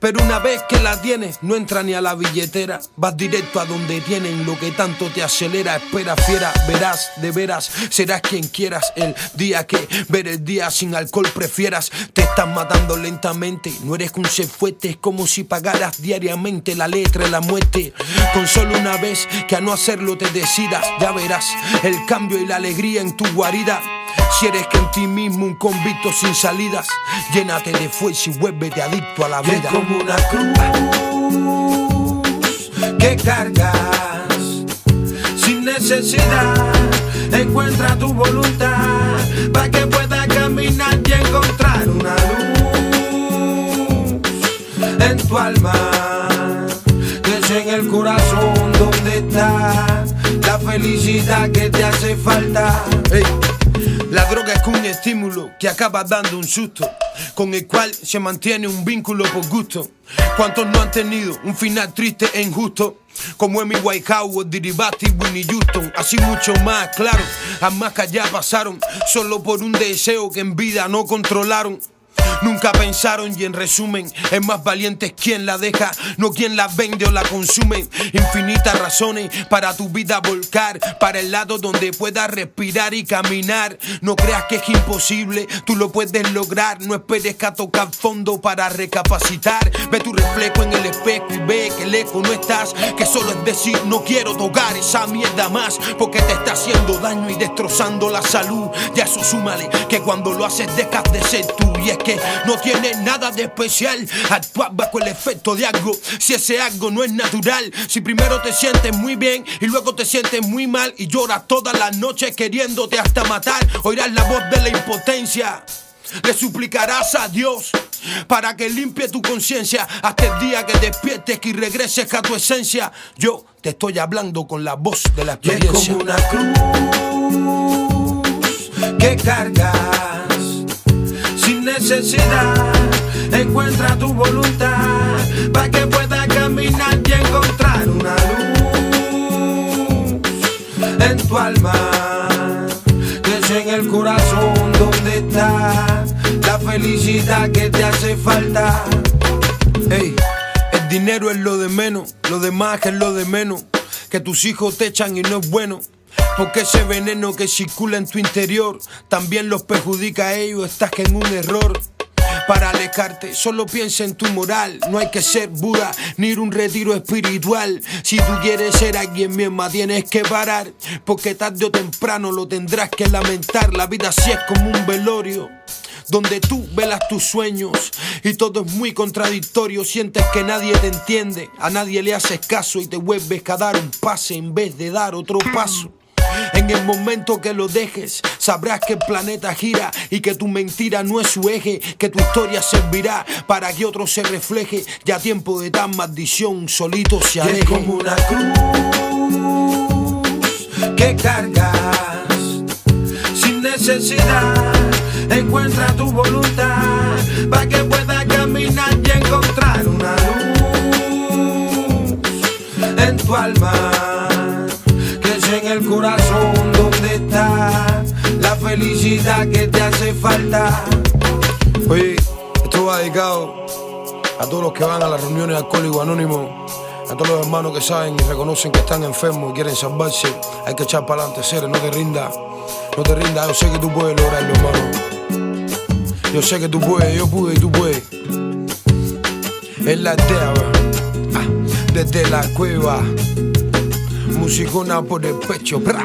Pero una vez que la tienes, no entra ni a la billetera. Vas directo a donde tienen lo que tanto te acelera. Espera, fiera, verás, de veras, serás quien quieras. El día que ver el día sin alcohol prefieras, te estás matando lentamente. No eres un ser fuerte, es como si pagaras diariamente la letra de la muerte. Con solo una vez que a no hacerlo te decidas, ya verás el cambio y la alegría en tu guarida. Si eres que en ti mismo un convicto sin salidas, llénate de fuerza y vuélvete adicto a la vida. Es como una cruz que cargas necesidad. Encuentra tu voluntad para que puedas caminar y encontrar una luz en tu alma. Que es en el corazón donde está la felicidad que te hace falta. La droga es un estímulo que acaba dando un susto, con el cual se mantiene un vínculo por gusto. ¿Cuántos no han tenido un final triste e injusto? Como Amy Whitehouse, Diribati, Winnie Houston, así mucho más, claro. A más que allá pasaron, solo por un deseo que en vida no controlaron. Nunca pensaron y en resumen, es más valiente quien la deja, no quien la vende o la consume. Infinitas razones para tu vida volcar, para el lado donde puedas respirar y caminar. No creas que es imposible, tú lo puedes lograr. No esperes que a tocar fondo para recapacitar. Ve tu reflejo en el espejo y ve que lejos no estás. Que solo es decir, no quiero tocar esa mierda más, porque te está haciendo daño y destrozando la salud. Ya eso súmale que cuando lo haces dejas de ser tú. Y es que no tiene nada de especial. Actuar bajo el efecto de algo, si ese algo no es natural. Si primero te sientes muy bien y luego te sientes muy mal y lloras todas las noches queriéndote hasta matar, oirás la voz de la impotencia. Le suplicarás a Dios para que limpie tu conciencia hasta el día que despiertes y regreses a tu esencia. Yo te estoy hablando con la voz de la experiencia. es como una cruz que cargas sin necesidad. Encuentra tu voluntad para que puedas caminar y encontrar una luz en tu alma. Que es en el corazón donde está la felicidad que te hace falta. Ey, el dinero es lo de menos, lo demás es lo de menos. Que tus hijos te echan y no es bueno. Porque ese veneno que circula en tu interior también los perjudica a ellos, estás en un error. Para alejarte, solo piensa en tu moral. No hay que ser Buda ni ir a un retiro espiritual. Si tú quieres ser alguien misma, tienes que parar. Porque tarde o temprano lo tendrás que lamentar. La vida sí es como un velorio donde tú velas tus sueños y todo es muy contradictorio. Sientes que nadie te entiende, a nadie le haces caso y te vuelves a dar un pase en vez de dar otro paso. En el momento que lo dejes, sabrás que el planeta gira y que tu mentira no es su eje, que tu historia servirá para que otro se refleje. Ya tiempo de tan maldición, solito se aleje. como una cruz que cargas sin necesidad. Encuentra tu voluntad para que puedas caminar y encontrar una luz en tu alma. Corazón donde está la felicidad que te hace falta. Oye, esto va dedicado a todos los que van a las reuniones alcohólicos anónimos, a todos los hermanos que saben y reconocen que están enfermos y quieren salvarse. Hay que echar para adelante, seres, no te rindas, no te rindas. Yo sé que tú puedes lograrlo, hermano. Yo sé que tú puedes, yo pude y tú puedes. Es la idea, ah, desde la cueva, musicona por el pecho, bra.